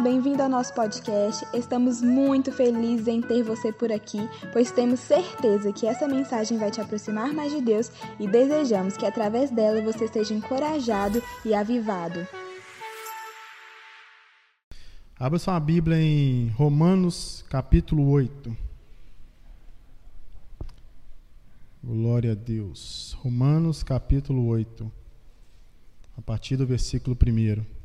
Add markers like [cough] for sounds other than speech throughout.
Bem-vindo ao nosso podcast. Estamos muito felizes em ter você por aqui, pois temos certeza que essa mensagem vai te aproximar mais de Deus e desejamos que através dela você seja encorajado e avivado. Abra sua Bíblia em Romanos capítulo 8. Glória a Deus. Romanos capítulo 8, a partir do versículo 1.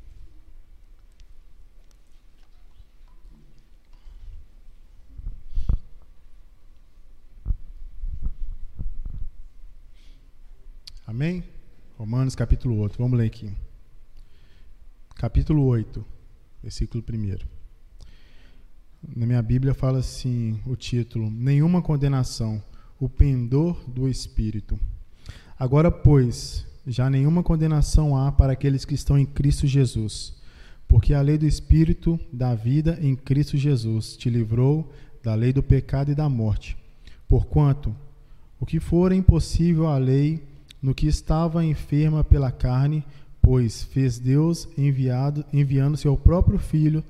Amém? Romanos capítulo 8. Vamos ler aqui. Capítulo 8, versículo 1. Na minha Bíblia fala assim o título: Nenhuma condenação, o pendor do Espírito. Agora, pois, já nenhuma condenação há para aqueles que estão em Cristo Jesus, porque a lei do Espírito da vida em Cristo Jesus te livrou da lei do pecado e da morte. Porquanto, o que for impossível à lei, no que estava enferma pela carne, pois fez Deus enviado, enviando seu próprio Filho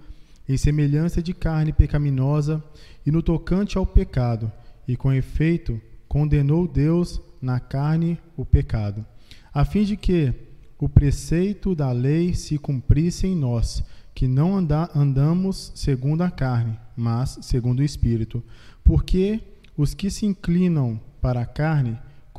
em semelhança de carne pecaminosa e no tocante ao pecado, e com efeito condenou Deus na carne o pecado, a fim de que o preceito da lei se cumprisse em nós, que não anda, andamos segundo a carne, mas segundo o Espírito. Porque os que se inclinam para a carne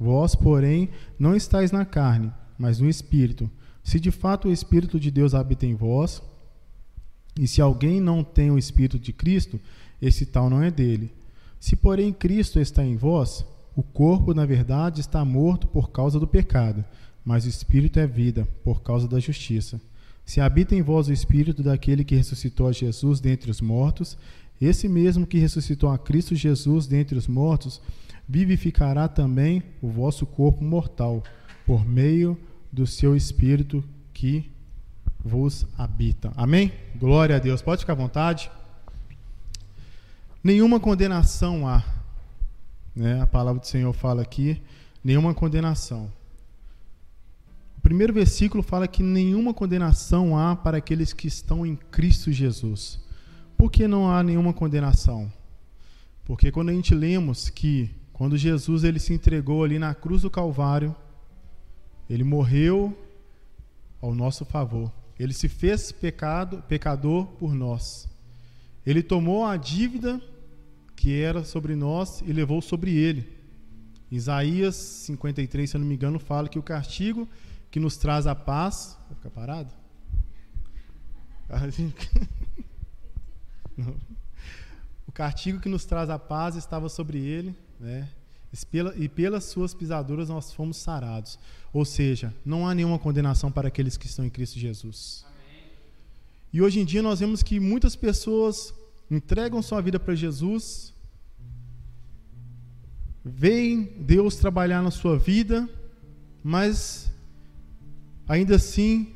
Vós, porém, não estáis na carne, mas no Espírito. Se de fato o Espírito de Deus habita em vós, e se alguém não tem o Espírito de Cristo, esse tal não é dele. Se, porém, Cristo está em vós, o corpo, na verdade, está morto por causa do pecado, mas o Espírito é vida, por causa da justiça. Se habita em vós o Espírito daquele que ressuscitou a Jesus dentre os mortos, esse mesmo que ressuscitou a Cristo Jesus dentre os mortos, vivificará também o vosso corpo mortal, por meio do seu Espírito que vos habita. Amém? Glória a Deus. Pode ficar à vontade. Nenhuma condenação há. Né? A palavra do Senhor fala aqui: nenhuma condenação. O primeiro versículo fala que nenhuma condenação há para aqueles que estão em Cristo Jesus. Por que não há nenhuma condenação? Porque quando a gente lemos que quando Jesus ele se entregou ali na cruz do Calvário, ele morreu ao nosso favor. Ele se fez pecado, pecador por nós. Ele tomou a dívida que era sobre nós e levou sobre ele. Isaías 53, se eu não me engano, fala que o castigo que nos traz a paz. Vai ficar parado? [laughs] O castigo que nos traz a paz estava sobre ele né? E pelas suas pisaduras nós fomos sarados. Ou seja, não há nenhuma condenação para aqueles que estão em Cristo Jesus. Amém. E hoje em dia nós vemos que muitas pessoas entregam sua vida para Jesus, veem Deus trabalhar na sua vida, mas ainda assim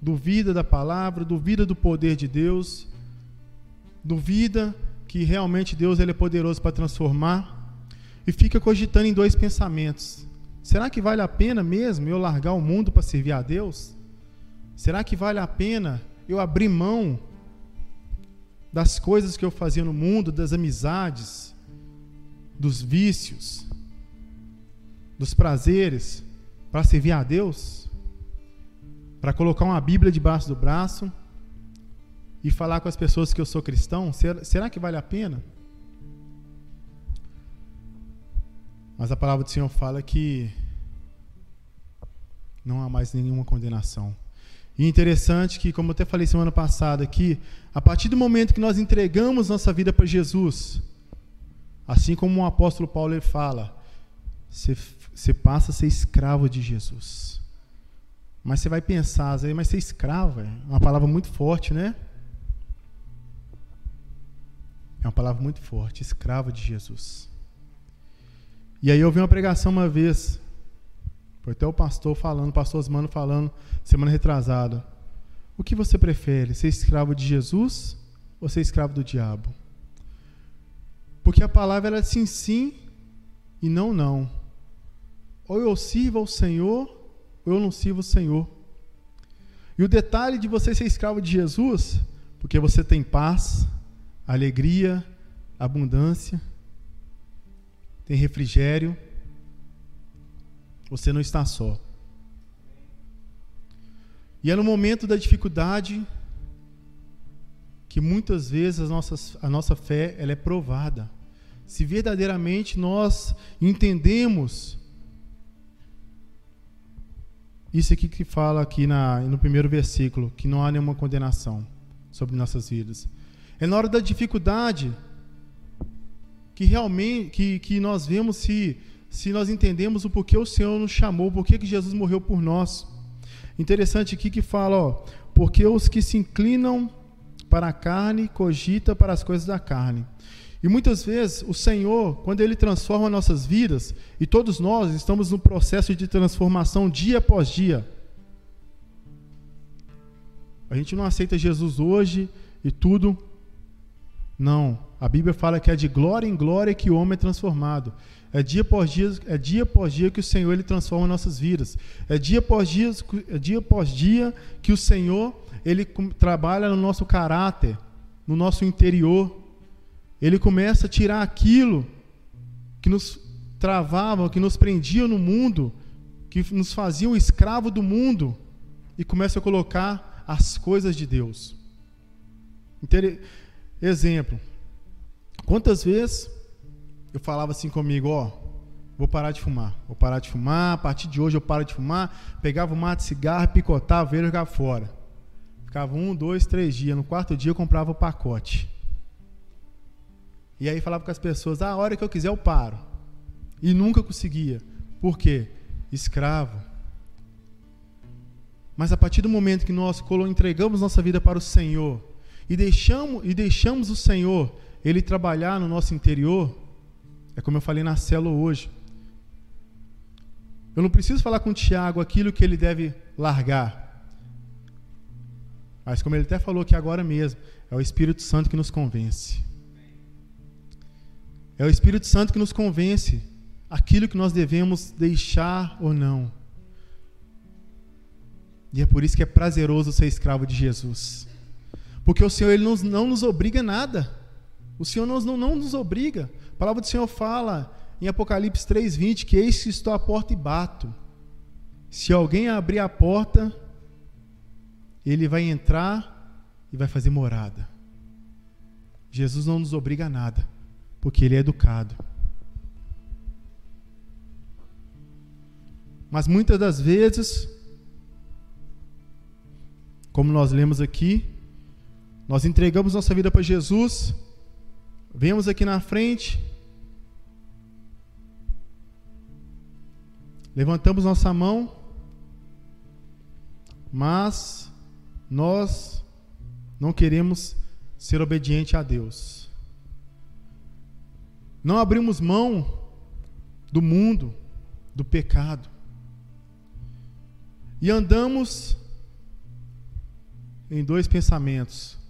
duvida da palavra, duvida do poder de Deus, duvida que realmente Deus ele é poderoso para transformar e fica cogitando em dois pensamentos. Será que vale a pena mesmo eu largar o mundo para servir a Deus? Será que vale a pena eu abrir mão das coisas que eu fazia no mundo, das amizades, dos vícios, dos prazeres, para servir a Deus? Para colocar uma Bíblia debaixo do braço e falar com as pessoas que eu sou cristão, será que vale a pena? Mas a palavra do Senhor fala que não há mais nenhuma condenação. E interessante que, como eu até falei semana passada aqui, a partir do momento que nós entregamos nossa vida para Jesus, assim como o apóstolo Paulo ele fala, você, você passa a ser escravo de Jesus. Mas você vai pensar, mas ser escravo é uma palavra muito forte, né? É uma palavra muito forte, escravo de Jesus. E aí eu vi uma pregação uma vez, foi até o pastor falando, o pastor Osmano falando, semana retrasada. O que você prefere, ser escravo de Jesus ou ser escravo do diabo? Porque a palavra era sim, sim e não, não. Ou eu sirvo ao Senhor, ou eu não sirvo ao Senhor. E o detalhe de você ser escravo de Jesus, porque você tem paz, alegria, abundância, tem refrigério, você não está só. E é no momento da dificuldade que muitas vezes as nossas, a nossa fé ela é provada. Se verdadeiramente nós entendemos isso aqui que fala aqui na, no primeiro versículo, que não há nenhuma condenação sobre nossas vidas. É na hora da dificuldade que realmente que, que nós vemos se, se nós entendemos o porquê o Senhor nos chamou, porquê que Jesus morreu por nós. Interessante aqui que fala, ó, porque os que se inclinam para a carne cogita para as coisas da carne. E muitas vezes o Senhor, quando Ele transforma nossas vidas, e todos nós estamos no processo de transformação dia após dia. A gente não aceita Jesus hoje e tudo. Não. A Bíblia fala que é de glória em glória que o homem é transformado. É dia após dia, é dia após dia que o Senhor ele transforma nossas vidas. É dia após dia, é dia após dia que o Senhor ele trabalha no nosso caráter, no nosso interior ele começa a tirar aquilo que nos travava, que nos prendia no mundo, que nos fazia um escravo do mundo, e começa a colocar as coisas de Deus. Exemplo. Quantas vezes eu falava assim comigo, ó, vou parar de fumar, vou parar de fumar, a partir de hoje eu paro de fumar, pegava um mato de cigarro, picotava, veio jogar fora. Ficava um, dois, três dias, no quarto dia eu comprava o pacote. E aí falava com as pessoas: ah, a hora que eu quiser eu paro. E nunca conseguia. Por quê? Escravo. Mas a partir do momento que nós entregamos nossa vida para o Senhor e deixamos, e deixamos o Senhor ele trabalhar no nosso interior, é como eu falei na célula hoje. Eu não preciso falar com o Tiago aquilo que ele deve largar. Mas como ele até falou aqui agora mesmo, é o Espírito Santo que nos convence. É o Espírito Santo que nos convence aquilo que nós devemos deixar ou não. E é por isso que é prazeroso ser escravo de Jesus. Porque o Senhor ele não, não nos obriga a nada. O Senhor não, não, nos obriga. A palavra do Senhor fala em Apocalipse 3,20 que eis que estou à porta e bato. Se alguém abrir a porta, ele vai entrar e vai fazer morada. Jesus não nos obriga a nada porque ele é educado. Mas muitas das vezes, como nós lemos aqui, nós entregamos nossa vida para Jesus, vemos aqui na frente, levantamos nossa mão, mas nós não queremos ser obediente a Deus. Não abrimos mão do mundo, do pecado. E andamos em dois pensamentos.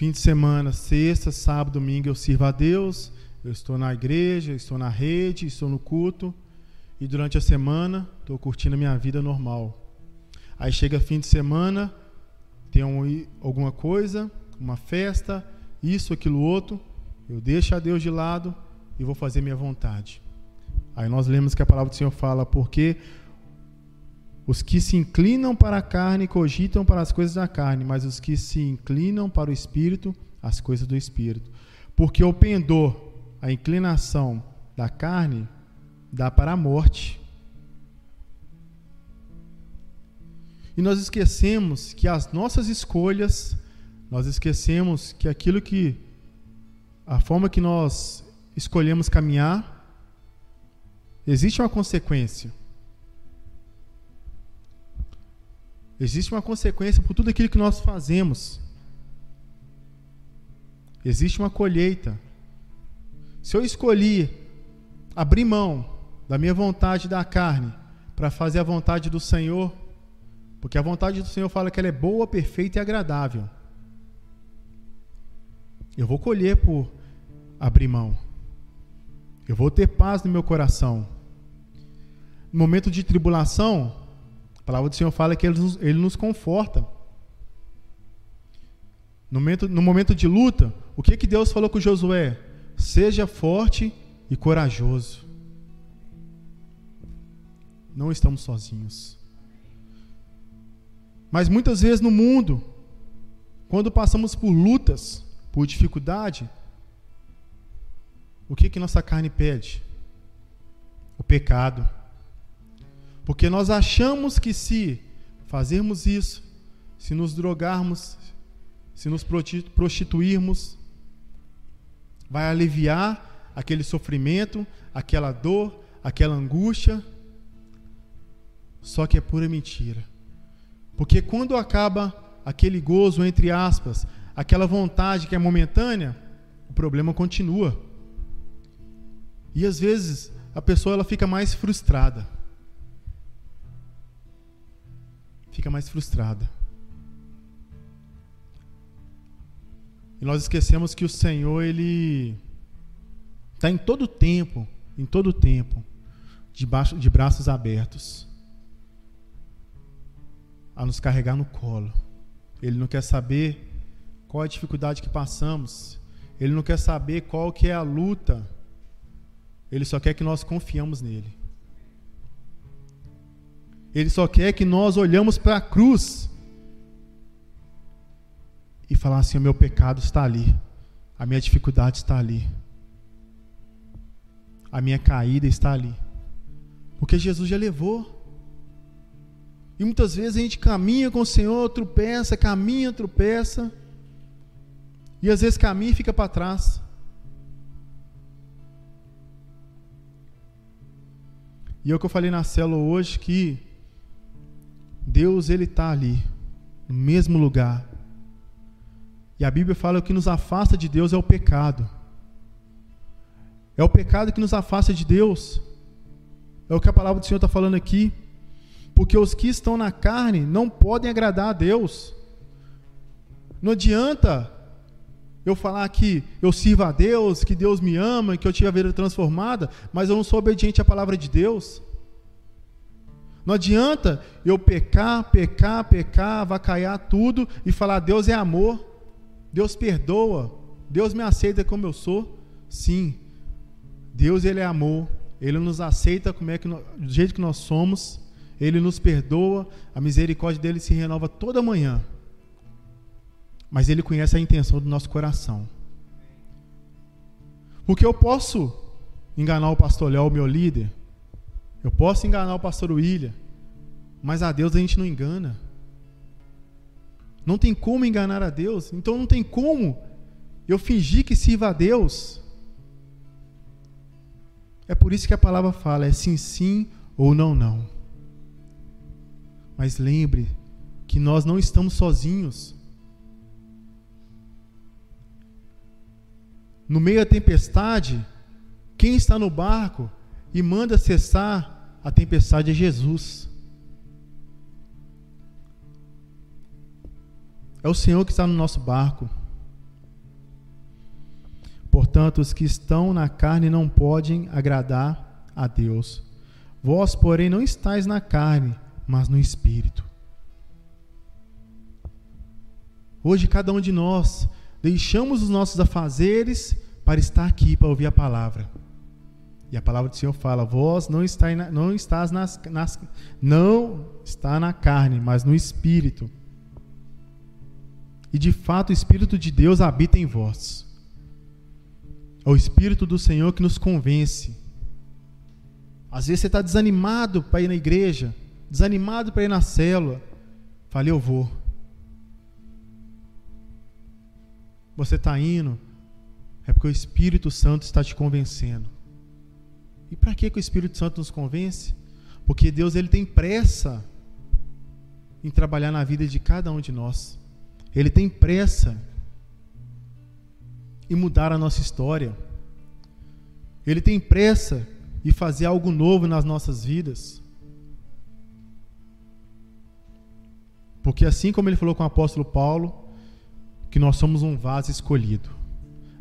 Fim de semana, sexta, sábado, domingo, eu sirvo a Deus, eu estou na igreja, estou na rede, estou no culto. E durante a semana, estou curtindo a minha vida normal. Aí chega fim de semana, tem um, alguma coisa, uma festa, isso, aquilo, outro. Eu deixo a Deus de lado e vou fazer minha vontade. Aí nós lemos que a palavra do Senhor fala, porque os que se inclinam para a carne cogitam para as coisas da carne, mas os que se inclinam para o espírito, as coisas do espírito. Porque o pendor, a inclinação da carne, dá para a morte. E nós esquecemos que as nossas escolhas, nós esquecemos que aquilo que a forma que nós escolhemos caminhar, existe uma consequência. Existe uma consequência por tudo aquilo que nós fazemos. existe uma colheita. Se eu escolhi abrir mão da minha vontade da carne para fazer a vontade do Senhor, porque a vontade do Senhor fala que ela é boa, perfeita e agradável. Eu vou colher por abrir mão. Eu vou ter paz no meu coração. No momento de tribulação, a palavra do Senhor fala que Ele nos, ele nos conforta. No momento, no momento de luta, o que, que Deus falou com Josué? Seja forte e corajoso. Não estamos sozinhos. Mas muitas vezes no mundo, quando passamos por lutas, por dificuldade, o que que nossa carne pede? O pecado. Porque nós achamos que se fazermos isso, se nos drogarmos, se nos prostituirmos, vai aliviar aquele sofrimento, aquela dor, aquela angústia. Só que é pura mentira. Porque quando acaba aquele gozo, entre aspas, aquela vontade que é momentânea, o problema continua. E às vezes a pessoa ela fica mais frustrada. Fica mais frustrada. E nós esquecemos que o Senhor, Ele está em todo tempo, em todo tempo, debaixo de braços abertos, a nos carregar no colo. Ele não quer saber qual é a dificuldade que passamos. Ele não quer saber qual que é a luta. Ele só quer que nós confiamos nele. Ele só quer que nós olhamos para a cruz e falar assim: o meu pecado está ali, a minha dificuldade está ali, a minha caída está ali, porque Jesus já levou. E muitas vezes a gente caminha com o Senhor, tropeça, caminha, tropeça, e às vezes caminha e fica para trás. E é o que eu falei na célula hoje que Deus ele está ali, no mesmo lugar, e a Bíblia fala que o que nos afasta de Deus é o pecado. É o pecado que nos afasta de Deus. É o que a palavra do Senhor está falando aqui. Porque os que estão na carne não podem agradar a Deus. Não adianta eu falar que eu sirvo a Deus, que Deus me ama, que eu tive a vida transformada, mas eu não sou obediente à palavra de Deus. Não adianta eu pecar, pecar, pecar, vacaiar tudo e falar Deus é amor. Deus perdoa. Deus me aceita como eu sou. Sim. Deus ele é amor. Ele nos aceita como é que do jeito que nós somos. Ele nos perdoa. A misericórdia dele se renova toda manhã. Mas ele conhece a intenção do nosso coração. Porque eu posso enganar o pastor Léo, meu líder. Eu posso enganar o pastor William. Mas a Deus a gente não engana. Não tem como enganar a Deus. Então não tem como eu fingir que sirva a Deus. É por isso que a palavra fala: é sim, sim ou não, não. Mas lembre que nós não estamos sozinhos. No meio da tempestade, quem está no barco e manda cessar a tempestade é Jesus. É o Senhor que está no nosso barco. Portanto, os que estão na carne não podem agradar a Deus. Vós, porém, não estáis na carne, mas no espírito. Hoje, cada um de nós deixamos os nossos afazeres para estar aqui para ouvir a palavra. E a palavra do Senhor fala: Vós não, está, não estás nas, nas, não está na carne, mas no espírito e de fato o Espírito de Deus habita em vós. É o Espírito do Senhor que nos convence. Às vezes você está desanimado para ir na igreja, desanimado para ir na célula. Falei, eu vou. Você está indo, é porque o Espírito Santo está te convencendo. E para que, o Espírito Santo nos convence? Porque Deus ele tem pressa em trabalhar na vida de cada um de nós. Ele tem pressa. em mudar a nossa história. Ele tem pressa em fazer algo novo nas nossas vidas. Porque assim como ele falou com o apóstolo Paulo, que nós somos um vaso escolhido.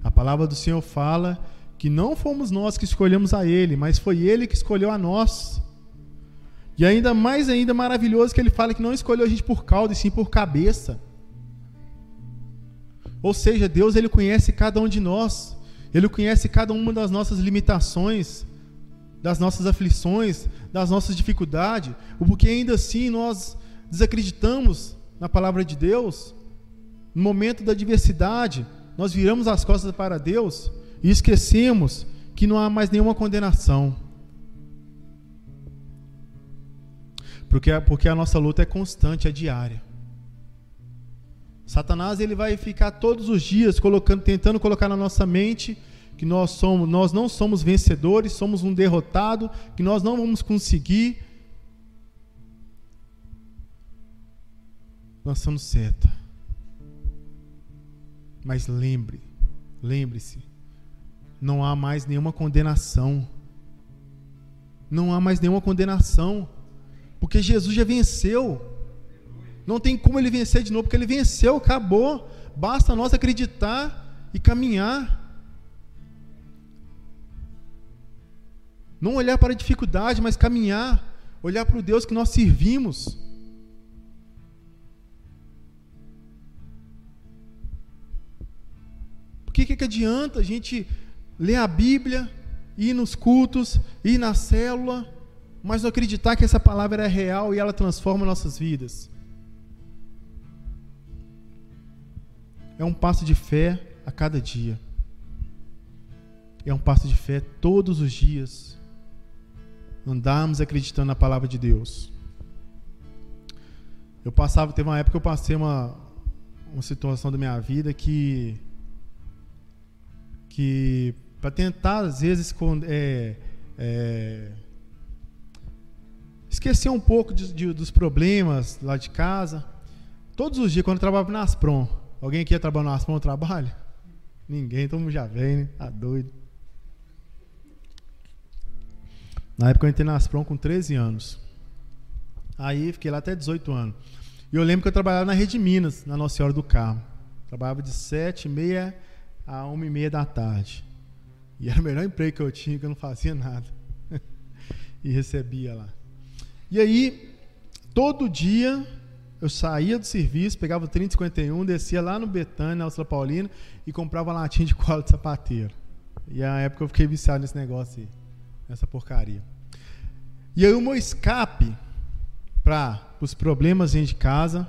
A palavra do Senhor fala que não fomos nós que escolhemos a ele, mas foi ele que escolheu a nós. E ainda mais ainda maravilhoso que ele fala que não escolheu a gente por cauda, e sim por cabeça. Ou seja, Deus ele conhece cada um de nós. Ele conhece cada uma das nossas limitações, das nossas aflições, das nossas dificuldades, porque ainda assim nós desacreditamos na palavra de Deus. No momento da adversidade, nós viramos as costas para Deus e esquecemos que não há mais nenhuma condenação. Porque, porque a nossa luta é constante, é diária. Satanás ele vai ficar todos os dias colocando, tentando colocar na nossa mente que nós somos, nós não somos vencedores, somos um derrotado, que nós não vamos conseguir. Lançando seta. Mas lembre, lembre-se, não há mais nenhuma condenação. Não há mais nenhuma condenação, porque Jesus já venceu. Não tem como ele vencer de novo, porque ele venceu, acabou. Basta nós acreditar e caminhar. Não olhar para a dificuldade, mas caminhar, olhar para o Deus que nós servimos. Por que, que adianta a gente ler a Bíblia, ir nos cultos, ir na célula, mas não acreditar que essa palavra é real e ela transforma nossas vidas? é um passo de fé a cada dia. É um passo de fé todos os dias. Andarmos acreditando na palavra de Deus. Eu passava, teve uma época que eu passei uma, uma situação da minha vida que que para tentar às vezes é, é, esquecer um pouco de, de, dos problemas lá de casa. Todos os dias quando eu trabalhava na Asprom, Alguém aqui ia trabalhar no Aspão trabalho? Ninguém, todo mundo já vem, né? Tá doido. Na época eu entrei na Aspron com 13 anos. Aí fiquei lá até 18 anos. E eu lembro que eu trabalhava na Rede Minas, na Nossa Senhora do Carmo. Trabalhava de 7 e meia a 1 e meia da tarde. E era o melhor emprego que eu tinha, que eu não fazia nada. [laughs] e recebia lá. E aí, todo dia eu saía do serviço, pegava o 3051, descia lá no Betânia, na Alcila Paulina, e comprava latinha de cola de sapateiro. E na época eu fiquei viciado nesse negócio aí, nessa porcaria. E aí o meu escape para os problemas dentro de casa,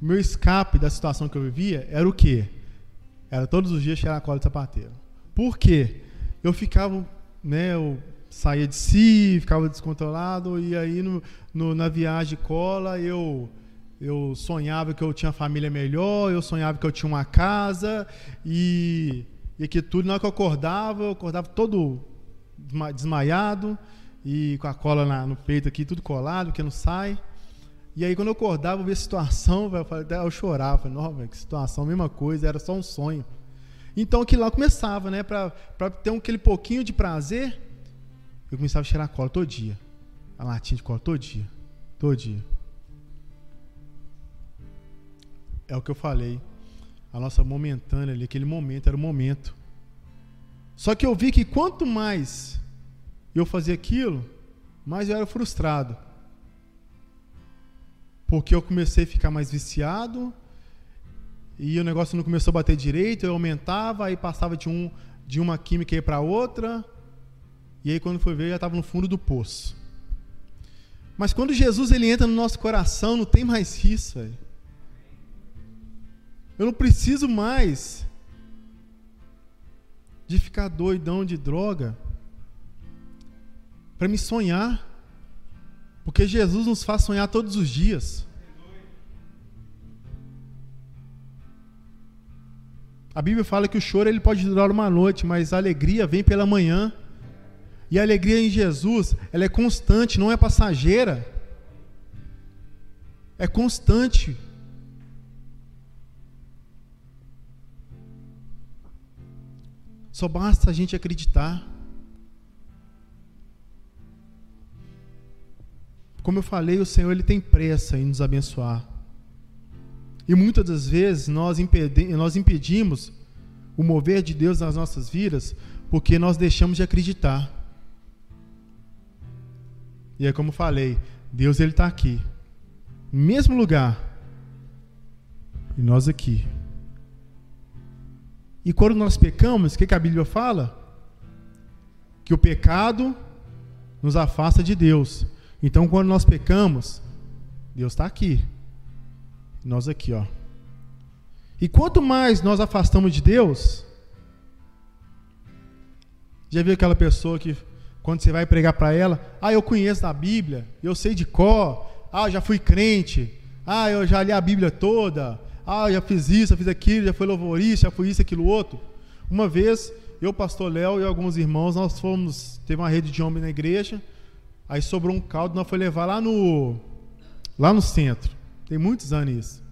o meu escape da situação que eu vivia era o quê? Era todos os dias cheirar cola de sapateiro. Por quê? Eu ficava, né, eu saía de si, ficava descontrolado, e aí no, no na viagem cola eu eu sonhava que eu tinha família melhor, eu sonhava que eu tinha uma casa e, e que tudo, na hora que eu acordava, eu acordava todo desmaiado e com a cola na, no peito aqui, tudo colado, que não sai. E aí quando eu acordava, eu via a situação, eu, falei, eu chorava, falei, não, véio, que situação, mesma coisa, era só um sonho. Então aquilo lá começava, né, para ter um, aquele pouquinho de prazer, eu começava a cheirar a cola todo dia. A latinha de cola todo dia. Todo dia. é o que eu falei. A nossa momentânea ali, aquele momento era o momento. Só que eu vi que quanto mais eu fazia aquilo, mais eu era frustrado. Porque eu comecei a ficar mais viciado e o negócio não começou a bater direito, eu aumentava, aí passava de, um, de uma química para outra, e aí quando foi ver, eu já estava no fundo do poço. Mas quando Jesus ele entra no nosso coração, não tem mais isso. Eu não preciso mais de ficar doidão de droga para me sonhar. Porque Jesus nos faz sonhar todos os dias. A Bíblia fala que o choro ele pode durar uma noite, mas a alegria vem pela manhã. E a alegria em Jesus, ela é constante, não é passageira. É constante. Só basta a gente acreditar. Como eu falei, o Senhor ele tem pressa em nos abençoar. E muitas das vezes nós, impedi nós impedimos o mover de Deus nas nossas vidas porque nós deixamos de acreditar. E é como falei, Deus ele está aqui, no mesmo lugar, e nós aqui. E quando nós pecamos, o que, que a Bíblia fala? Que o pecado nos afasta de Deus. Então, quando nós pecamos, Deus está aqui. Nós aqui, ó. E quanto mais nós afastamos de Deus, já viu aquela pessoa que, quando você vai pregar para ela, ah, eu conheço a Bíblia, eu sei de cor, ah, já fui crente, ah, eu já li a Bíblia toda, ah, já fiz isso, já fiz aquilo, já fui louvorista, já fui isso, aquilo, outro. Uma vez, eu, pastor Léo e alguns irmãos, nós fomos, teve uma rede de homens na igreja, aí sobrou um caldo, nós foi levar lá no, lá no centro. Tem muitos anos isso.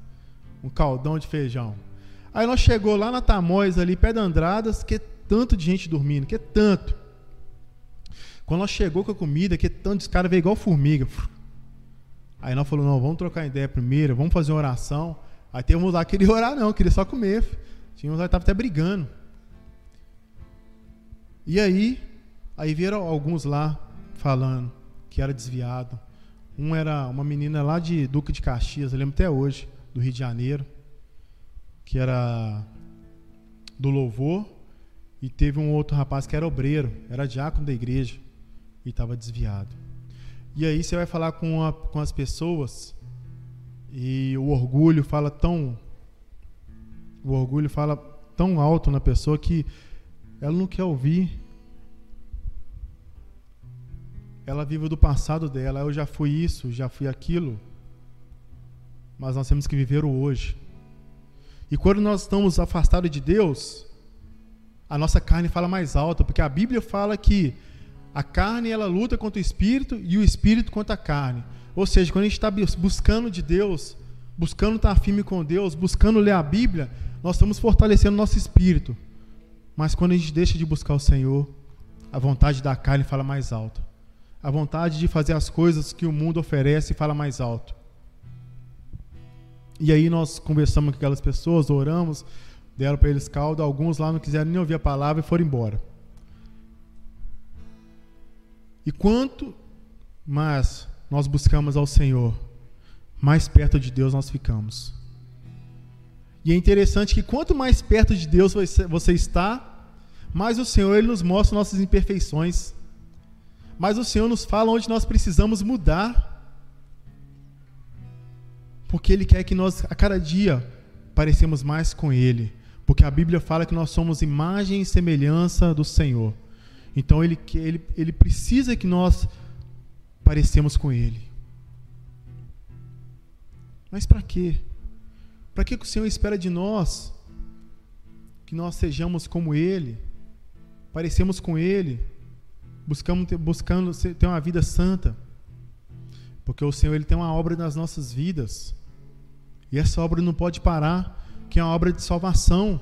Um caldão de feijão. Aí nós chegou lá na Tamóis, ali, pé da Andradas, que é tanto de gente dormindo, que é tanto. Quando nós chegou com a comida, que é tanto, os caras veio igual formiga. Aí nós falamos, não, vamos trocar ideia primeiro, vamos fazer uma oração. Aí tem uns lá que queria orar, não, queria só comer. Tinha uns lá que estavam até brigando. E aí, aí vieram alguns lá falando que era desviado. Um era uma menina lá de Duque de Caxias, eu lembro até hoje, do Rio de Janeiro, que era do louvor, e teve um outro rapaz que era obreiro, era diácono da igreja, e estava desviado. E aí você vai falar com, a, com as pessoas e o orgulho fala tão. O orgulho fala tão alto na pessoa que ela não quer ouvir. Ela vive do passado dela. Eu já fui isso, já fui aquilo. Mas nós temos que viver o hoje. E quando nós estamos afastados de Deus, a nossa carne fala mais alto, porque a Bíblia fala que a carne ela luta contra o espírito e o espírito contra a carne. Ou seja, quando a gente está buscando de Deus, buscando estar firme com Deus, buscando ler a Bíblia, nós estamos fortalecendo nosso espírito. Mas quando a gente deixa de buscar o Senhor, a vontade da carne fala mais alto. A vontade de fazer as coisas que o mundo oferece fala mais alto. E aí nós conversamos com aquelas pessoas, oramos, deram para eles caldo, alguns lá não quiseram nem ouvir a palavra e foram embora. E quanto mais nós buscamos ao Senhor, mais perto de Deus nós ficamos. E é interessante que quanto mais perto de Deus você está, mais o Senhor ele nos mostra nossas imperfeições. Mais o Senhor nos fala onde nós precisamos mudar. Porque Ele quer que nós, a cada dia, parecemos mais com Ele. Porque a Bíblia fala que nós somos imagem e semelhança do Senhor. Então Ele, ele, ele precisa que nós parecemos com Ele. Mas para quê? Para que o Senhor espera de nós? Que nós sejamos como Ele, parecemos com Ele, buscamos ter, buscando ter uma vida santa. Porque o Senhor ele tem uma obra nas nossas vidas. E essa obra não pode parar, que é uma obra de salvação.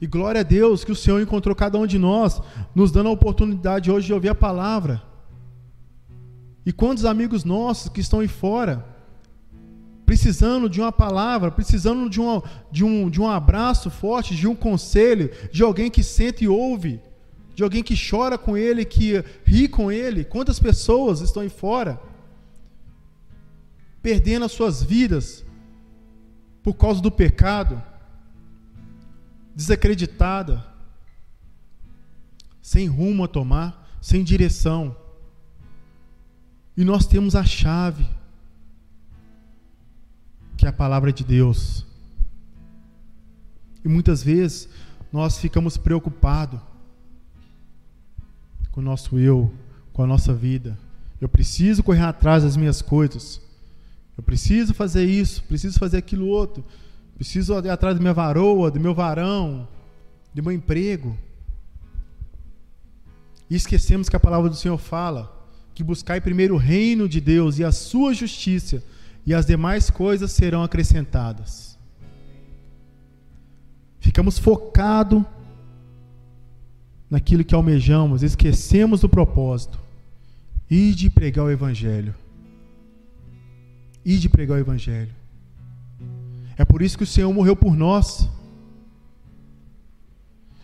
E glória a Deus que o Senhor encontrou cada um de nós, nos dando a oportunidade hoje de ouvir a palavra. E quantos amigos nossos que estão aí fora, precisando de uma palavra, precisando de um, de um, de um abraço forte, de um conselho, de alguém que sente e ouve, de alguém que chora com ele, que ri com ele. Quantas pessoas estão aí fora, perdendo as suas vidas por causa do pecado? desacreditada, sem rumo a tomar, sem direção. E nós temos a chave, que é a palavra de Deus. E muitas vezes nós ficamos preocupados com o nosso eu, com a nossa vida. Eu preciso correr atrás das minhas coisas. Eu preciso fazer isso, preciso fazer aquilo outro. Preciso ir atrás da minha varoa, do meu varão, do meu emprego. E esquecemos que a palavra do Senhor fala que buscai primeiro o reino de Deus e a sua justiça, e as demais coisas serão acrescentadas. ficamos focados naquilo que almejamos, esquecemos do propósito. E de pregar o Evangelho. E de pregar o Evangelho. É por isso que o Senhor morreu por nós.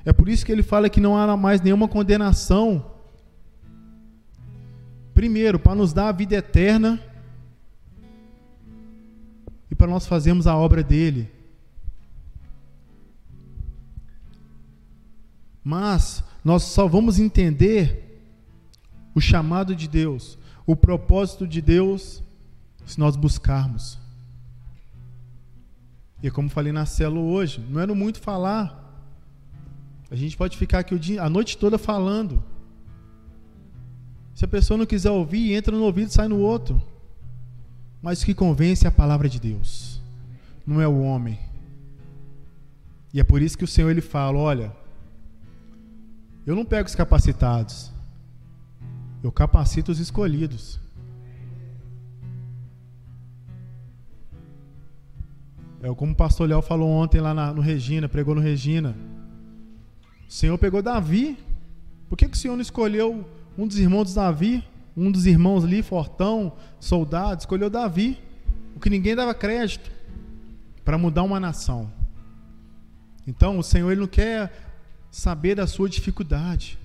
É por isso que ele fala que não há mais nenhuma condenação. Primeiro, para nos dar a vida eterna e para nós fazermos a obra dele. Mas nós só vamos entender o chamado de Deus, o propósito de Deus, se nós buscarmos. E como falei na célula hoje, não era muito falar. A gente pode ficar aqui dia, a noite toda falando. Se a pessoa não quiser ouvir, entra no ouvido e sai no outro. Mas o que convence é a palavra de Deus, não é o homem. E é por isso que o Senhor ele fala: olha, eu não pego os capacitados, eu capacito os escolhidos. É como o pastor Léo falou ontem lá na, no Regina, pregou no Regina. O Senhor pegou Davi. Por que, que o Senhor não escolheu um dos irmãos de Davi? Um dos irmãos ali, fortão, soldado, escolheu Davi. O que ninguém dava crédito para mudar uma nação. Então, o Senhor ele não quer saber da sua dificuldade.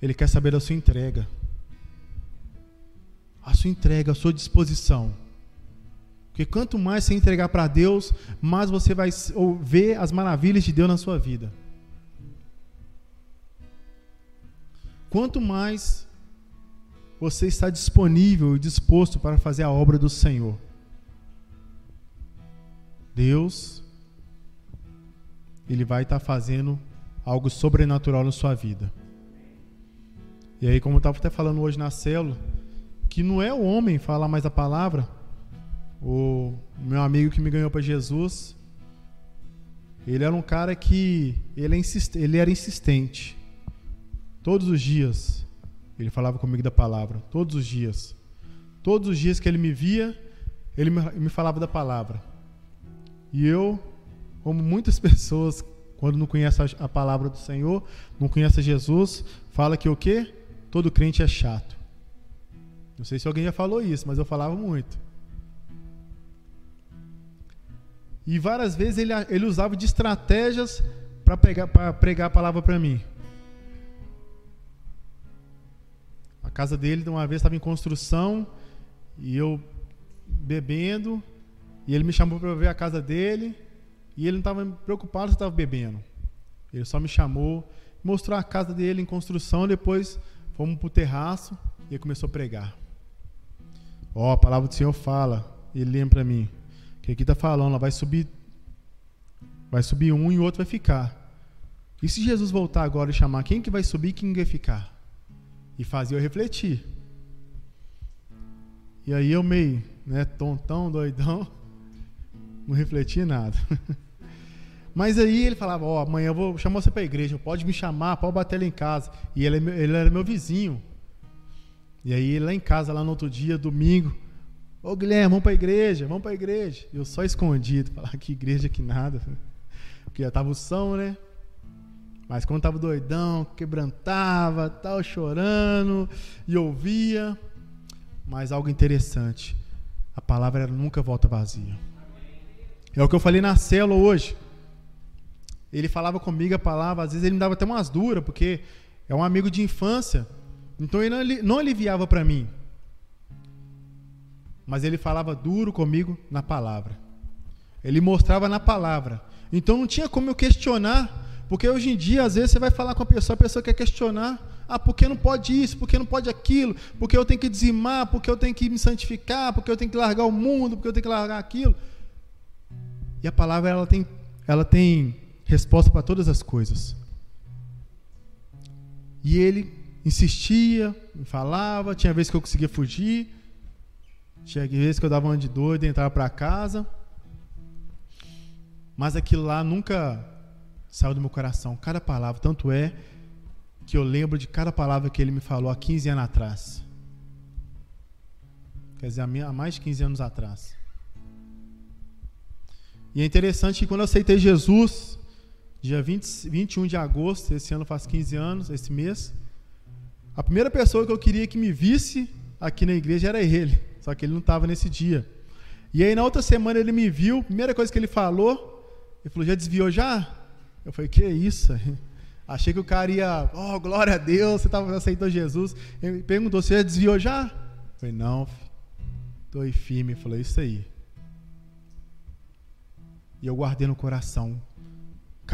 Ele quer saber da sua entrega. A sua entrega, a sua disposição. Porque quanto mais você entregar para Deus, mais você vai ver as maravilhas de Deus na sua vida. Quanto mais você está disponível e disposto para fazer a obra do Senhor, Deus, Ele vai estar fazendo algo sobrenatural na sua vida. E aí, como eu estava até falando hoje na célula, que não é o homem falar mais a palavra, o meu amigo que me ganhou para Jesus, ele era um cara que ele, é ele era insistente. Todos os dias ele falava comigo da palavra, todos os dias. Todos os dias que ele me via, ele me falava da palavra. E eu, como muitas pessoas, quando não conhecem a palavra do Senhor, não conhecem Jesus, fala que o quê? Todo crente é chato. Não sei se alguém já falou isso, mas eu falava muito. E várias vezes ele, ele usava de estratégias para pregar a palavra para mim. A casa dele, uma vez, estava em construção e eu bebendo. E ele me chamou para ver a casa dele. E ele não estava preocupado se estava bebendo. Ele só me chamou, mostrou a casa dele em construção. Depois fomos para o terraço e ele começou a pregar. Ó, oh, a palavra do Senhor fala. Ele lembra para mim. Que aqui está falando, vai subir, vai subir um e o outro vai ficar. E se Jesus voltar agora e chamar quem que vai subir e quem vai ficar? E fazia eu refletir. E aí eu meio, né, tontão, doidão, [laughs] não refleti nada. [laughs] Mas aí ele falava, ó, oh, amanhã eu vou chamar você para a igreja, pode me chamar, pode bater lá em casa. E ele, ele era meu vizinho. E aí lá em casa, lá no outro dia, domingo, Ô Guilherme, vamos para a igreja, vamos para a igreja. Eu só escondido, [laughs] falar que igreja que nada. [laughs] Porque já tava o som, né? Mas quando tava doidão, quebrantava, tal, chorando, e ouvia. Mas algo interessante, a palavra nunca volta vazia. É o que eu falei na célula hoje. Ele falava comigo a palavra, às vezes ele me dava até umas duras, porque é um amigo de infância. Então ele não aliviava para mim mas ele falava duro comigo na palavra. Ele mostrava na palavra. Então não tinha como eu questionar, porque hoje em dia, às vezes, você vai falar com a pessoa, a pessoa quer questionar. Ah, por que não pode isso? Por que não pode aquilo? Porque eu tenho que dizimar? Porque eu tenho que me santificar? Porque eu tenho que largar o mundo? Porque eu tenho que largar aquilo? E a palavra ela tem, ela tem resposta para todas as coisas. E ele insistia, me falava, tinha vezes que eu conseguia fugir, tinha vezes que eu dava uma de doido, entrava para casa. Mas aquilo lá nunca saiu do meu coração. Cada palavra. Tanto é que eu lembro de cada palavra que ele me falou há 15 anos atrás. Quer dizer, há mais de 15 anos atrás. E é interessante que quando eu aceitei Jesus, dia 20, 21 de agosto, esse ano faz 15 anos, esse mês. A primeira pessoa que eu queria que me visse aqui na igreja era ele, só que ele não estava nesse dia. E aí na outra semana ele me viu, primeira coisa que ele falou, ele falou: "Já desviou já?" Eu falei: "Que isso?" [laughs] Achei que o cara ia, oh, glória a Deus, você tava, aceitou Jesus. Ele perguntou: "Você já desviou já?" Eu falei: "Não, estou firme." Falei: "Isso aí." E eu guardei no coração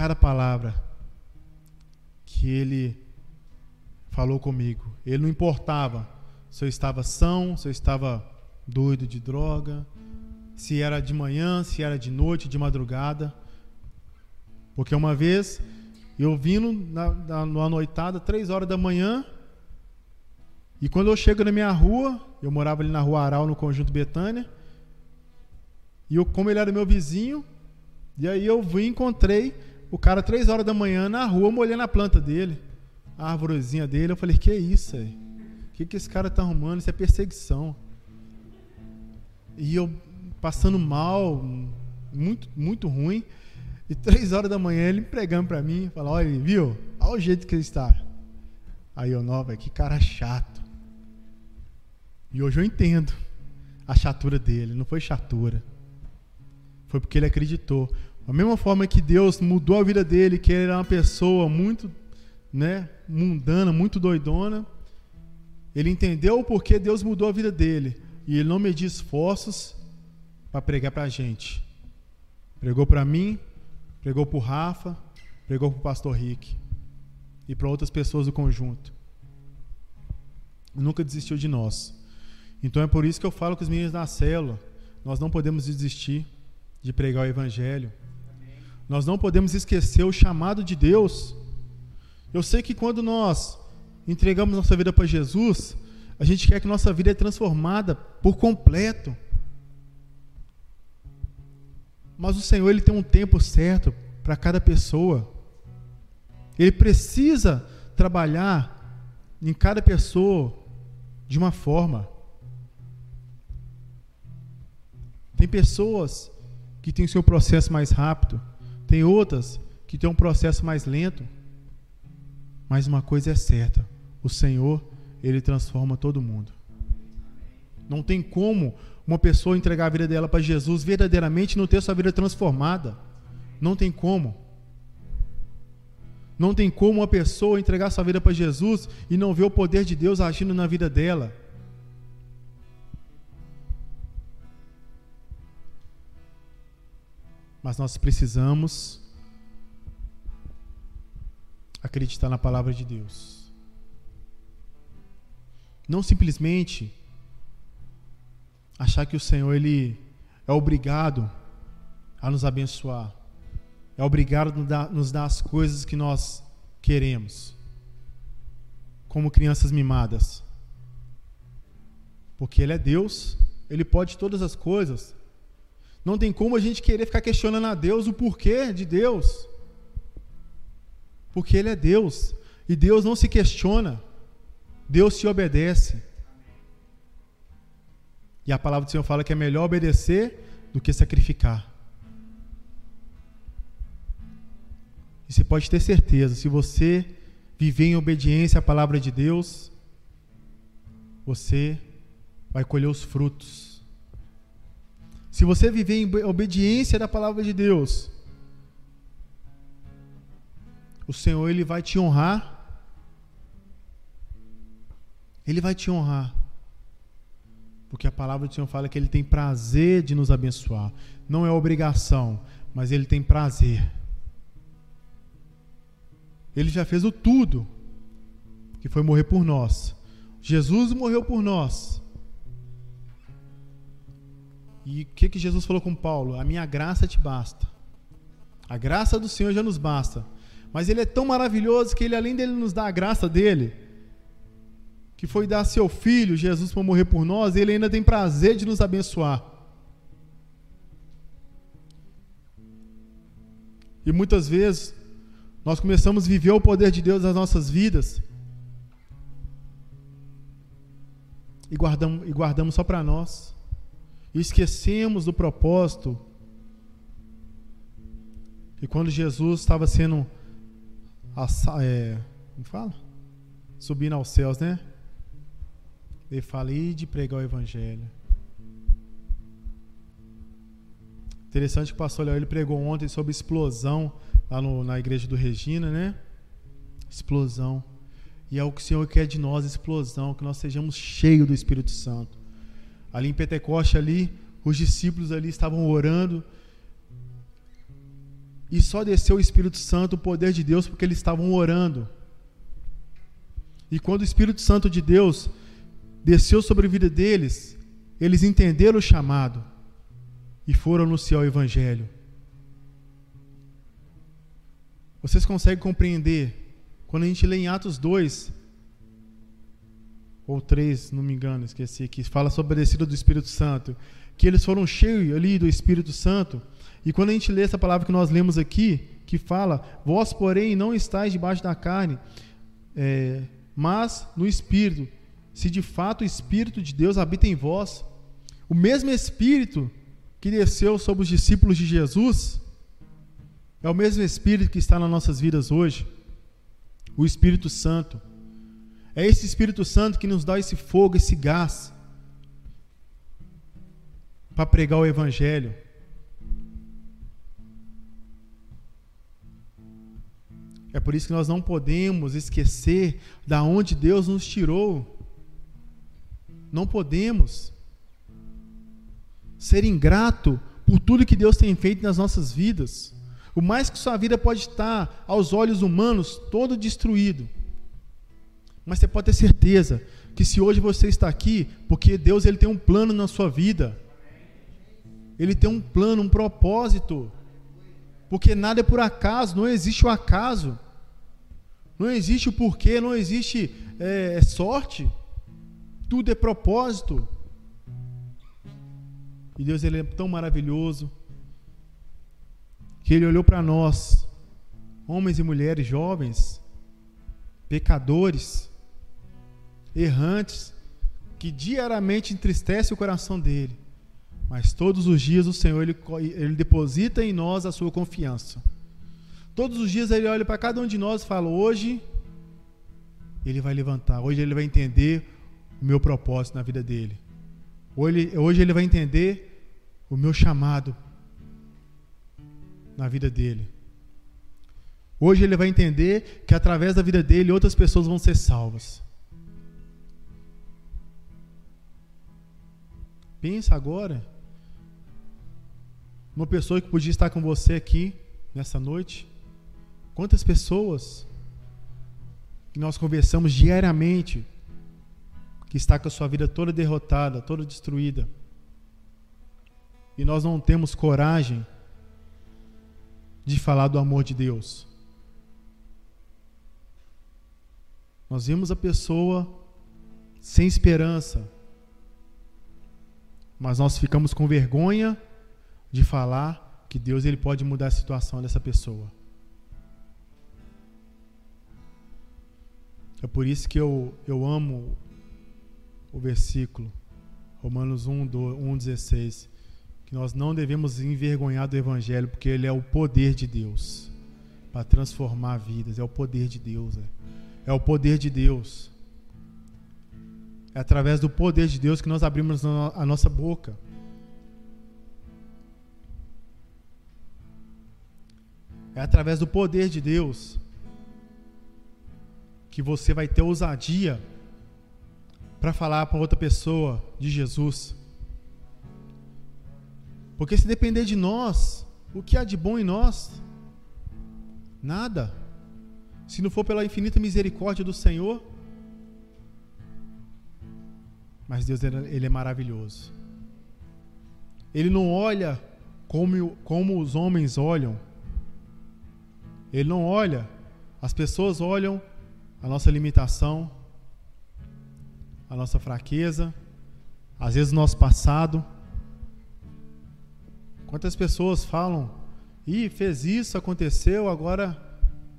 cada palavra que ele falou comigo. Ele não importava se eu estava são, se eu estava doido de droga, se era de manhã, se era de noite, de madrugada. Porque uma vez eu vindo na, na, numa noitada, três horas da manhã, e quando eu chego na minha rua, eu morava ali na rua Aral, no Conjunto Betânia, e eu, como ele era meu vizinho, e aí eu vim encontrei o cara três horas da manhã na rua molhando a planta dele, a árvorezinha dele. Eu falei, que isso aí? O que, que esse cara tá arrumando? Isso é perseguição. E eu passando mal, muito, muito ruim. E três horas da manhã ele pregando para mim, fala, olha, viu? Olha o jeito que ele está. Aí eu, nova, que cara chato. E hoje eu entendo a chatura dele, não foi chatura. Foi porque ele acreditou. Da mesma forma que Deus mudou a vida dele, que ele era uma pessoa muito né, mundana, muito doidona, ele entendeu o porquê Deus mudou a vida dele. E ele não mediu esforços para pregar para a gente. Pregou para mim, pregou para o Rafa, pregou para o pastor Rick e para outras pessoas do conjunto. Nunca desistiu de nós. Então é por isso que eu falo com os meninos da célula: nós não podemos desistir de pregar o Evangelho. Nós não podemos esquecer o chamado de Deus. Eu sei que quando nós entregamos nossa vida para Jesus, a gente quer que nossa vida é transformada por completo. Mas o Senhor ele tem um tempo certo para cada pessoa. Ele precisa trabalhar em cada pessoa de uma forma. Tem pessoas que têm o seu processo mais rápido. Tem outras que têm um processo mais lento. Mas uma coisa é certa: o Senhor, Ele transforma todo mundo. Não tem como uma pessoa entregar a vida dela para Jesus verdadeiramente não ter sua vida transformada. Não tem como. Não tem como uma pessoa entregar sua vida para Jesus e não ver o poder de Deus agindo na vida dela. Mas nós precisamos acreditar na palavra de Deus. Não simplesmente achar que o Senhor ele é obrigado a nos abençoar. É obrigado a nos dar as coisas que nós queremos. Como crianças mimadas. Porque ele é Deus, ele pode todas as coisas. Não tem como a gente querer ficar questionando a Deus o porquê de Deus. Porque Ele é Deus. E Deus não se questiona. Deus se obedece. E a palavra do Senhor fala que é melhor obedecer do que sacrificar. E você pode ter certeza, se você viver em obediência à palavra de Deus, você vai colher os frutos se você viver em obediência da palavra de Deus, o Senhor ele vai te honrar. Ele vai te honrar. Porque a palavra do Senhor fala que ele tem prazer de nos abençoar. Não é obrigação, mas ele tem prazer. Ele já fez o tudo, que foi morrer por nós. Jesus morreu por nós. E o que, que Jesus falou com Paulo? A minha graça te basta. A graça do Senhor já nos basta. Mas Ele é tão maravilhoso que Ele, além dele nos dar a graça dele, que foi dar seu filho, Jesus, para morrer por nós, Ele ainda tem prazer de nos abençoar. E muitas vezes nós começamos a viver o poder de Deus nas nossas vidas e guardamos, e guardamos só para nós e esquecemos do propósito E quando Jesus estava sendo. É, como fala? Subindo aos céus, né? Ele fala: de pregar o Evangelho. Interessante que o pastor Léo ele pregou ontem sobre explosão lá no, na igreja do Regina, né? Explosão. E é o que o Senhor quer de nós, explosão, que nós sejamos cheios do Espírito Santo. Ali em Pentecoste, ali, os discípulos ali estavam orando. E só desceu o Espírito Santo, o poder de Deus, porque eles estavam orando. E quando o Espírito Santo de Deus desceu sobre a vida deles, eles entenderam o chamado e foram anunciar o Evangelho. Vocês conseguem compreender quando a gente lê em Atos 2 ou 3, não me engano, esqueci, que fala sobre a descida do Espírito Santo, que eles foram cheios ali do Espírito Santo, e quando a gente lê essa palavra que nós lemos aqui, que fala, vós, porém, não estáis debaixo da carne, é, mas no Espírito, se de fato o Espírito de Deus habita em vós, o mesmo Espírito que desceu sobre os discípulos de Jesus é o mesmo Espírito que está nas nossas vidas hoje, o Espírito Santo. É esse Espírito Santo que nos dá esse fogo, esse gás para pregar o Evangelho. É por isso que nós não podemos esquecer da onde Deus nos tirou. Não podemos ser ingrato por tudo que Deus tem feito nas nossas vidas. O mais que sua vida pode estar, aos olhos humanos, todo destruído. Mas você pode ter certeza que se hoje você está aqui, porque Deus ele tem um plano na sua vida. Ele tem um plano, um propósito. Porque nada é por acaso, não existe o acaso. Não existe o porquê, não existe é, sorte. Tudo é propósito. E Deus ele é tão maravilhoso que ele olhou para nós, homens e mulheres jovens, pecadores, errantes, que diariamente entristece o coração dele. Mas todos os dias o Senhor ele, ele deposita em nós a sua confiança. Todos os dias ele olha para cada um de nós e fala: hoje ele vai levantar, hoje ele vai entender o meu propósito na vida dele. Hoje, hoje ele vai entender o meu chamado na vida dele. Hoje ele vai entender que através da vida dele outras pessoas vão ser salvas. Pensa agora uma pessoa que podia estar com você aqui nessa noite. Quantas pessoas que nós conversamos diariamente que está com a sua vida toda derrotada, toda destruída e nós não temos coragem de falar do amor de Deus. Nós vimos a pessoa sem esperança, mas nós ficamos com vergonha de falar que Deus ele pode mudar a situação dessa pessoa. É por isso que eu, eu amo o versículo, Romanos 1, 1 16 que nós não devemos envergonhar do Evangelho, porque ele é o poder de Deus para transformar vidas. É o poder de Deus. É. é o poder de Deus. É através do poder de Deus que nós abrimos a nossa boca. É através do poder de Deus que você vai ter ousadia para falar para outra pessoa de Jesus. Porque se depender de nós, o que há de bom em nós? Nada. Se não for pela infinita misericórdia do Senhor. Mas Deus, Ele é maravilhoso. Ele não olha como, como os homens olham. Ele não olha. As pessoas olham a nossa limitação, a nossa fraqueza, às vezes o nosso passado. Quantas pessoas falam, ih, fez isso, aconteceu, agora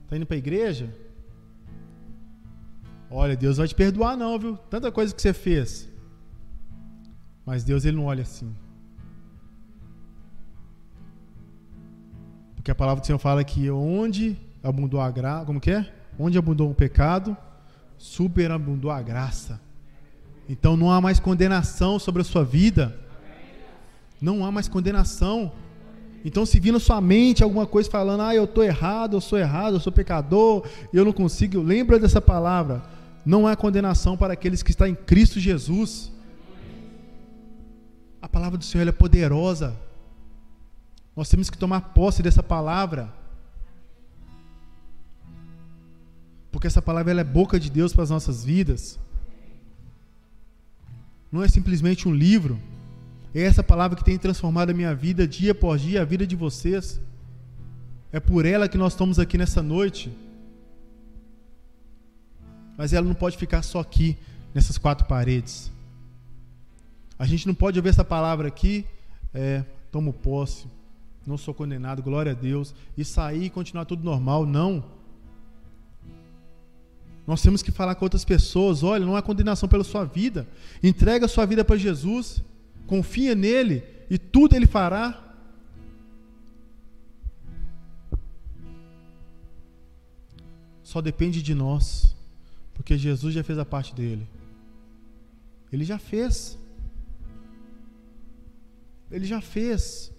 está indo para a igreja? Olha, Deus vai te perdoar não, viu? Tanta coisa que você fez. Mas Deus ele não olha assim. Porque a palavra do Senhor fala que onde abundou a graça, como que é? Onde abundou o pecado, superabundou a graça. Então não há mais condenação sobre a sua vida. Não há mais condenação. Então, se vir na sua mente alguma coisa falando, ah, eu estou errado, eu sou errado, eu sou pecador, eu não consigo, lembra dessa palavra. Não há condenação para aqueles que estão em Cristo Jesus. A palavra do Senhor é poderosa. Nós temos que tomar posse dessa palavra. Porque essa palavra é boca de Deus para as nossas vidas. Não é simplesmente um livro. É essa palavra que tem transformado a minha vida dia após dia, a vida de vocês. É por ela que nós estamos aqui nessa noite. Mas ela não pode ficar só aqui, nessas quatro paredes. A gente não pode ouvir essa palavra aqui, é, tomo posse, não sou condenado, glória a Deus, e sair e continuar tudo normal. Não. Nós temos que falar com outras pessoas: olha, não há condenação pela sua vida. Entrega a sua vida para Jesus confia nele e tudo ele fará. Só depende de nós, porque Jesus já fez a parte dele. Ele já fez. Ele já fez.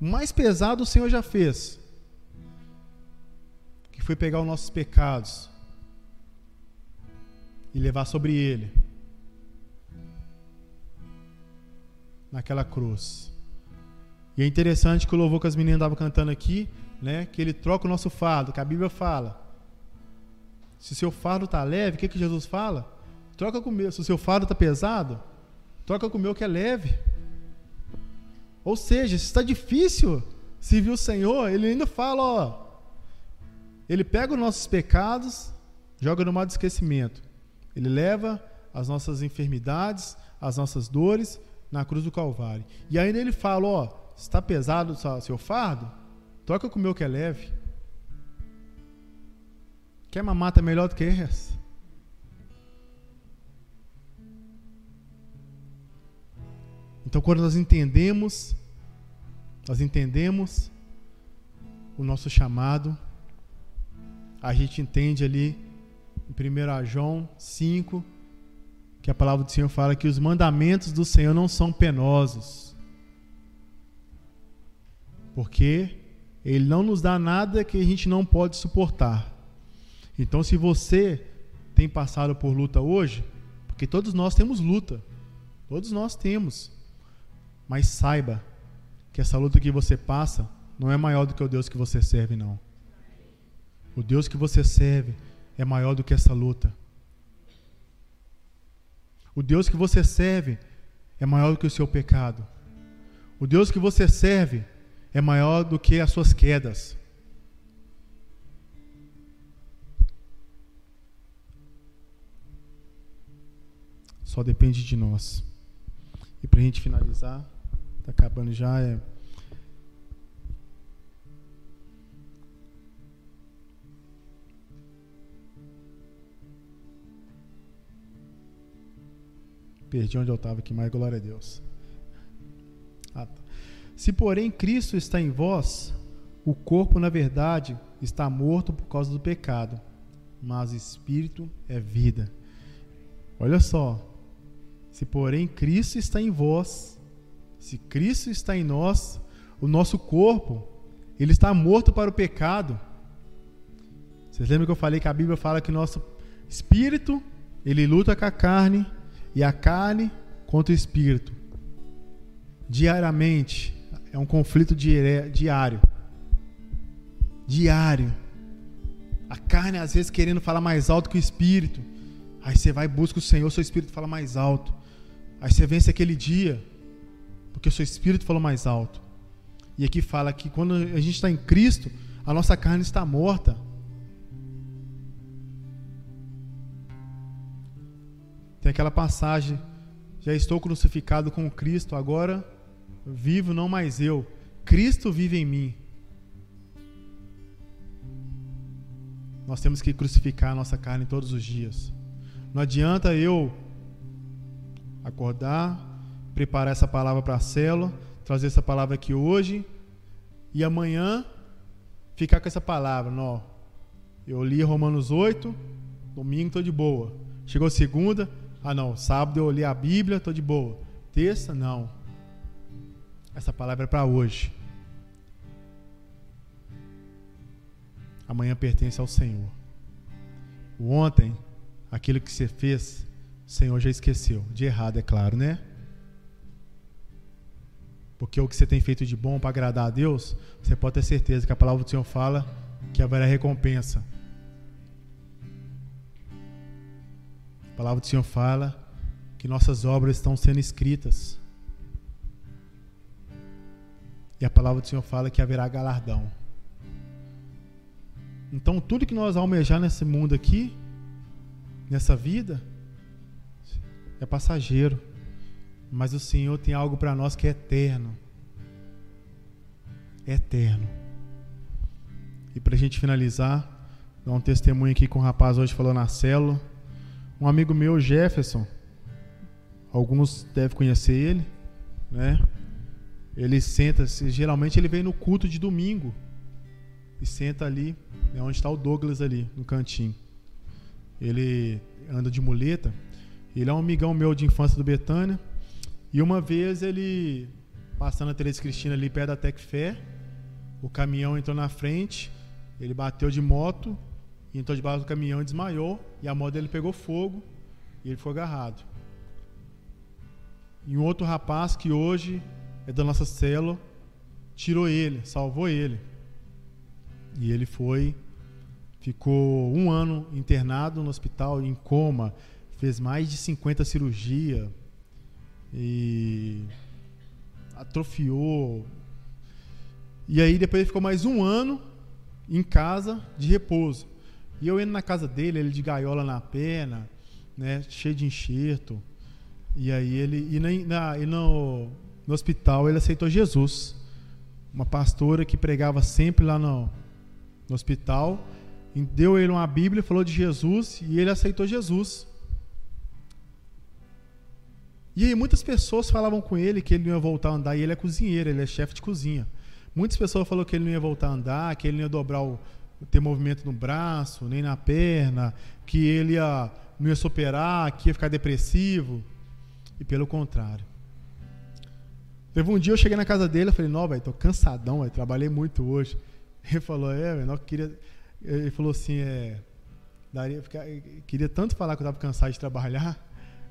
O mais pesado o Senhor já fez. Que foi pegar os nossos pecados e levar sobre ele naquela cruz. E é interessante que o louvor que as meninas estavam cantando aqui, né, que ele troca o nosso fardo, que a Bíblia fala. Se o seu fardo está leve, o que, que Jesus fala? Troca com o meu. Se o seu fardo está pesado, troca com o meu que é leve. Ou seja, se está difícil servir o Senhor, ele ainda fala, ó, ele pega os nossos pecados, joga no mar de esquecimento. Ele leva as nossas enfermidades, as nossas dores na cruz do Calvário. E ainda ele fala: Ó, está pesado o seu fardo? Troca com o meu que é leve. Quer uma mata melhor do que essa? Então, quando nós entendemos, nós entendemos o nosso chamado, a gente entende ali em 1 João 5, que a palavra do Senhor fala que os mandamentos do Senhor não são penosos. Porque ele não nos dá nada que a gente não pode suportar. Então, se você tem passado por luta hoje, porque todos nós temos luta, todos nós temos, mas saiba que essa luta que você passa não é maior do que o Deus que você serve, não. O Deus que você serve é maior do que essa luta. O Deus que você serve é maior do que o seu pecado. O Deus que você serve é maior do que as suas quedas. Só depende de nós. E para a gente finalizar, está acabando já, é Perdi onde eu estava aqui, mas glória a Deus. Ah, tá. Se, porém, Cristo está em vós, o corpo, na verdade, está morto por causa do pecado, mas o espírito é vida. Olha só. Se, porém, Cristo está em vós, se Cristo está em nós, o nosso corpo, ele está morto para o pecado. Vocês lembram que eu falei que a Bíblia fala que nosso espírito, ele luta com a carne e a carne contra o espírito. Diariamente. É um conflito diário. Diário. A carne às vezes querendo falar mais alto que o espírito. Aí você vai e busca o Senhor, seu espírito fala mais alto. Aí você vence aquele dia, porque o seu espírito falou mais alto. E aqui fala que quando a gente está em Cristo, a nossa carne está morta. Tem aquela passagem: já estou crucificado com Cristo, agora vivo não mais eu, Cristo vive em mim. Nós temos que crucificar a nossa carne todos os dias. Não adianta eu acordar, preparar essa palavra para a célula, trazer essa palavra aqui hoje e amanhã ficar com essa palavra, não. Eu li Romanos 8, domingo estou de boa. Chegou segunda, ah não, sábado eu li a Bíblia, estou de boa. Terça, não. Essa palavra é para hoje. Amanhã pertence ao Senhor. O ontem, aquilo que você fez, o Senhor já esqueceu. De errado, é claro, né? Porque o que você tem feito de bom para agradar a Deus, você pode ter certeza que a palavra do Senhor fala que haverá recompensa. A palavra do Senhor fala que nossas obras estão sendo escritas. E a palavra do Senhor fala que haverá galardão. Então, tudo que nós almejar nesse mundo aqui, nessa vida, é passageiro. Mas o Senhor tem algo para nós que é eterno. É eterno. E para a gente finalizar, dar um testemunho aqui com o rapaz hoje falou na célula. Um amigo meu, Jefferson, alguns devem conhecer ele, né? Ele senta, geralmente ele vem no culto de domingo e senta ali, é onde está o Douglas ali, no cantinho. Ele anda de muleta. Ele é um amigão meu de infância do Betânia. E uma vez ele, passando a Teresa Cristina ali perto da Tec Fé, o caminhão entrou na frente, ele bateu de moto, entrou debaixo do caminhão e desmaiou, e a moto dele pegou fogo e ele foi agarrado. E um outro rapaz que hoje é da nossa célula tirou ele, salvou ele. E ele foi, ficou um ano internado no hospital em coma, fez mais de 50 cirurgias, e atrofiou. E aí depois ele ficou mais um ano em casa de repouso. E eu indo na casa dele, ele de gaiola na perna, né, cheio de enxerto. E aí ele e, na, e no, no hospital ele aceitou Jesus. Uma pastora que pregava sempre lá no, no hospital, deu ele uma Bíblia, falou de Jesus e ele aceitou Jesus. E aí muitas pessoas falavam com ele que ele não ia voltar a andar, e ele é cozinheiro, ele é chefe de cozinha. Muitas pessoas falaram que ele não ia voltar a andar, que ele não ia dobrar o, ter movimento no braço, nem na perna, que ele ia, não ia superar, que ia ficar depressivo. E pelo contrário. Teve um dia eu cheguei na casa dele, eu falei, não, velho, tô cansadão, véio, trabalhei muito hoje. [laughs] Ele falou, é, velho, queria. Ele falou assim, é. Daria, queria tanto falar que eu tava cansado de trabalhar.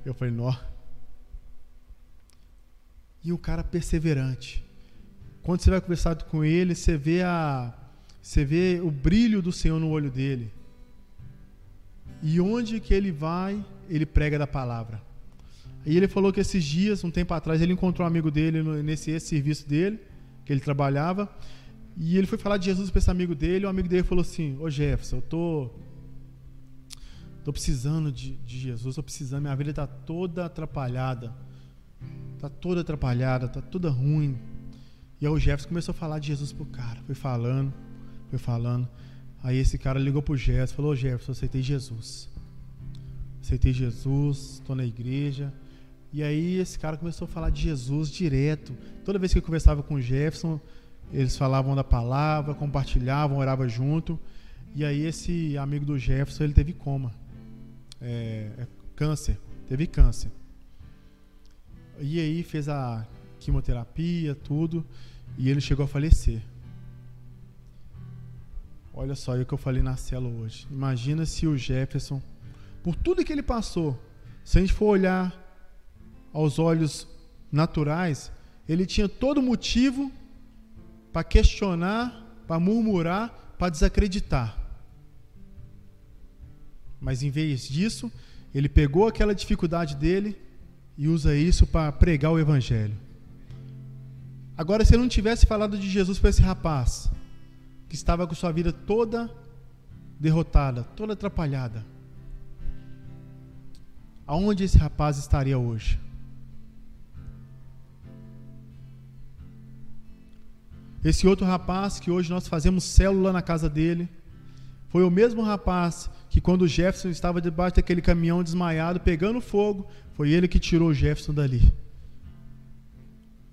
Eu falei, não. E o cara perseverante. Quando você vai conversar com ele, você vê a você vê o brilho do Senhor no olho dele. E onde que ele vai, ele prega da palavra. E ele falou que esses dias, um tempo atrás, ele encontrou um amigo dele nesse serviço dele, que ele trabalhava, e ele foi falar de Jesus para esse amigo dele, e o amigo dele falou assim: Ô Jefferson, eu tô, tô precisando de, de Jesus, tô precisando, minha vida está toda atrapalhada tá toda atrapalhada, tá toda ruim. E aí o Jefferson começou a falar de Jesus pro cara, foi falando, foi falando. Aí esse cara ligou pro Jefferson, falou: Jefferson, aceitei Jesus. Aceitei Jesus, estou na igreja. E aí esse cara começou a falar de Jesus direto. Toda vez que eu conversava com o Jefferson, eles falavam da palavra, compartilhavam, oravam junto. E aí esse amigo do Jefferson, ele teve coma. É, é câncer, teve câncer. E aí fez a quimioterapia, tudo, e ele chegou a falecer. Olha só o que eu falei na célula hoje. Imagina se o Jefferson, por tudo que ele passou, se a gente for olhar aos olhos naturais, ele tinha todo motivo para questionar, para murmurar, para desacreditar. Mas em vez disso, ele pegou aquela dificuldade dele e usa isso para pregar o evangelho. Agora, se ele não tivesse falado de Jesus para esse rapaz, que estava com sua vida toda derrotada, toda atrapalhada, aonde esse rapaz estaria hoje? Esse outro rapaz que hoje nós fazemos célula na casa dele, foi o mesmo rapaz que quando Jefferson estava debaixo daquele caminhão desmaiado, pegando fogo, foi ele que tirou Jefferson dali.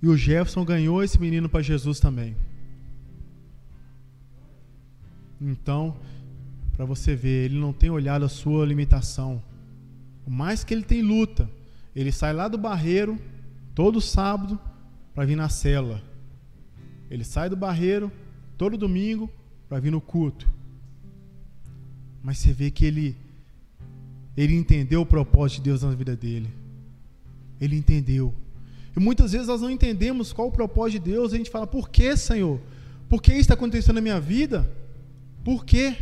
E o Jefferson ganhou esse menino para Jesus também. Então, para você ver, ele não tem olhado a sua limitação. O mais que ele tem luta, ele sai lá do barreiro todo sábado para vir na cela. Ele sai do barreiro todo domingo para vir no culto. Mas você vê que ele ele entendeu o propósito de Deus na vida dele. Ele entendeu. E muitas vezes nós não entendemos qual o propósito de Deus, a gente fala: "Por que, Senhor? Por que isso está acontecendo na minha vida? Por quê?"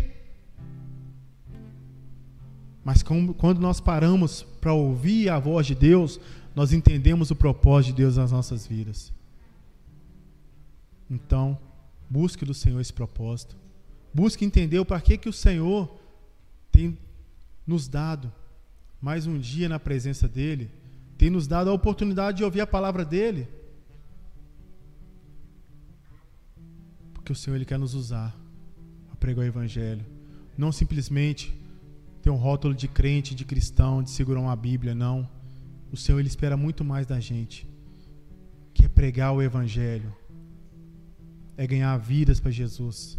Mas quando nós paramos para ouvir a voz de Deus, nós entendemos o propósito de Deus nas nossas vidas. Então, busque do Senhor esse propósito. Busque entender o para que, que o Senhor tem nos dado mais um dia na presença dEle, tem nos dado a oportunidade de ouvir a palavra dEle. Porque o Senhor Ele quer nos usar a pregar o Evangelho. Não simplesmente ter um rótulo de crente, de cristão, de segurar uma Bíblia, não. O Senhor Ele espera muito mais da gente, que é pregar o Evangelho, é ganhar vidas para Jesus,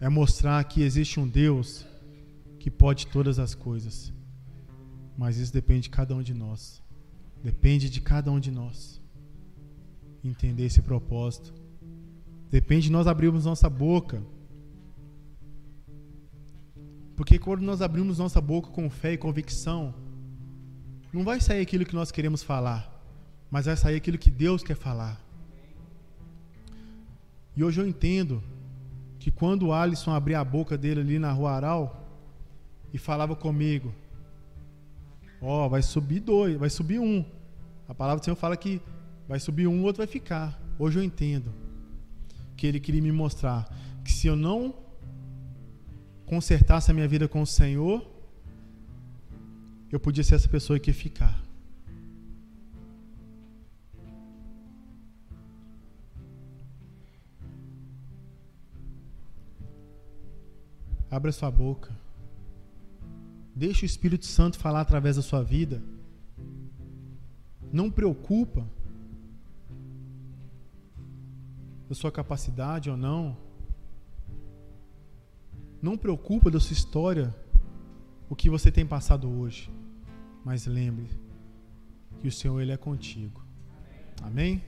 é mostrar que existe um Deus que pode todas as coisas. Mas isso depende de cada um de nós. Depende de cada um de nós entender esse propósito. Depende de nós abrirmos nossa boca. Porque quando nós abrimos nossa boca com fé e convicção, não vai sair aquilo que nós queremos falar, mas vai sair aquilo que Deus quer falar. E hoje eu entendo que quando o Alisson abria a boca dele ali na rua Aral e falava comigo, ó, oh, vai subir dois, vai subir um. A palavra do Senhor fala que vai subir um, o outro vai ficar. Hoje eu entendo que ele queria me mostrar que se eu não consertasse a minha vida com o Senhor, eu podia ser essa pessoa que ia ficar. Abra sua boca. Deixe o Espírito Santo falar através da sua vida. Não preocupa da sua capacidade ou não. Não preocupa da sua história, o que você tem passado hoje. Mas lembre que o Senhor ele é contigo. Amém?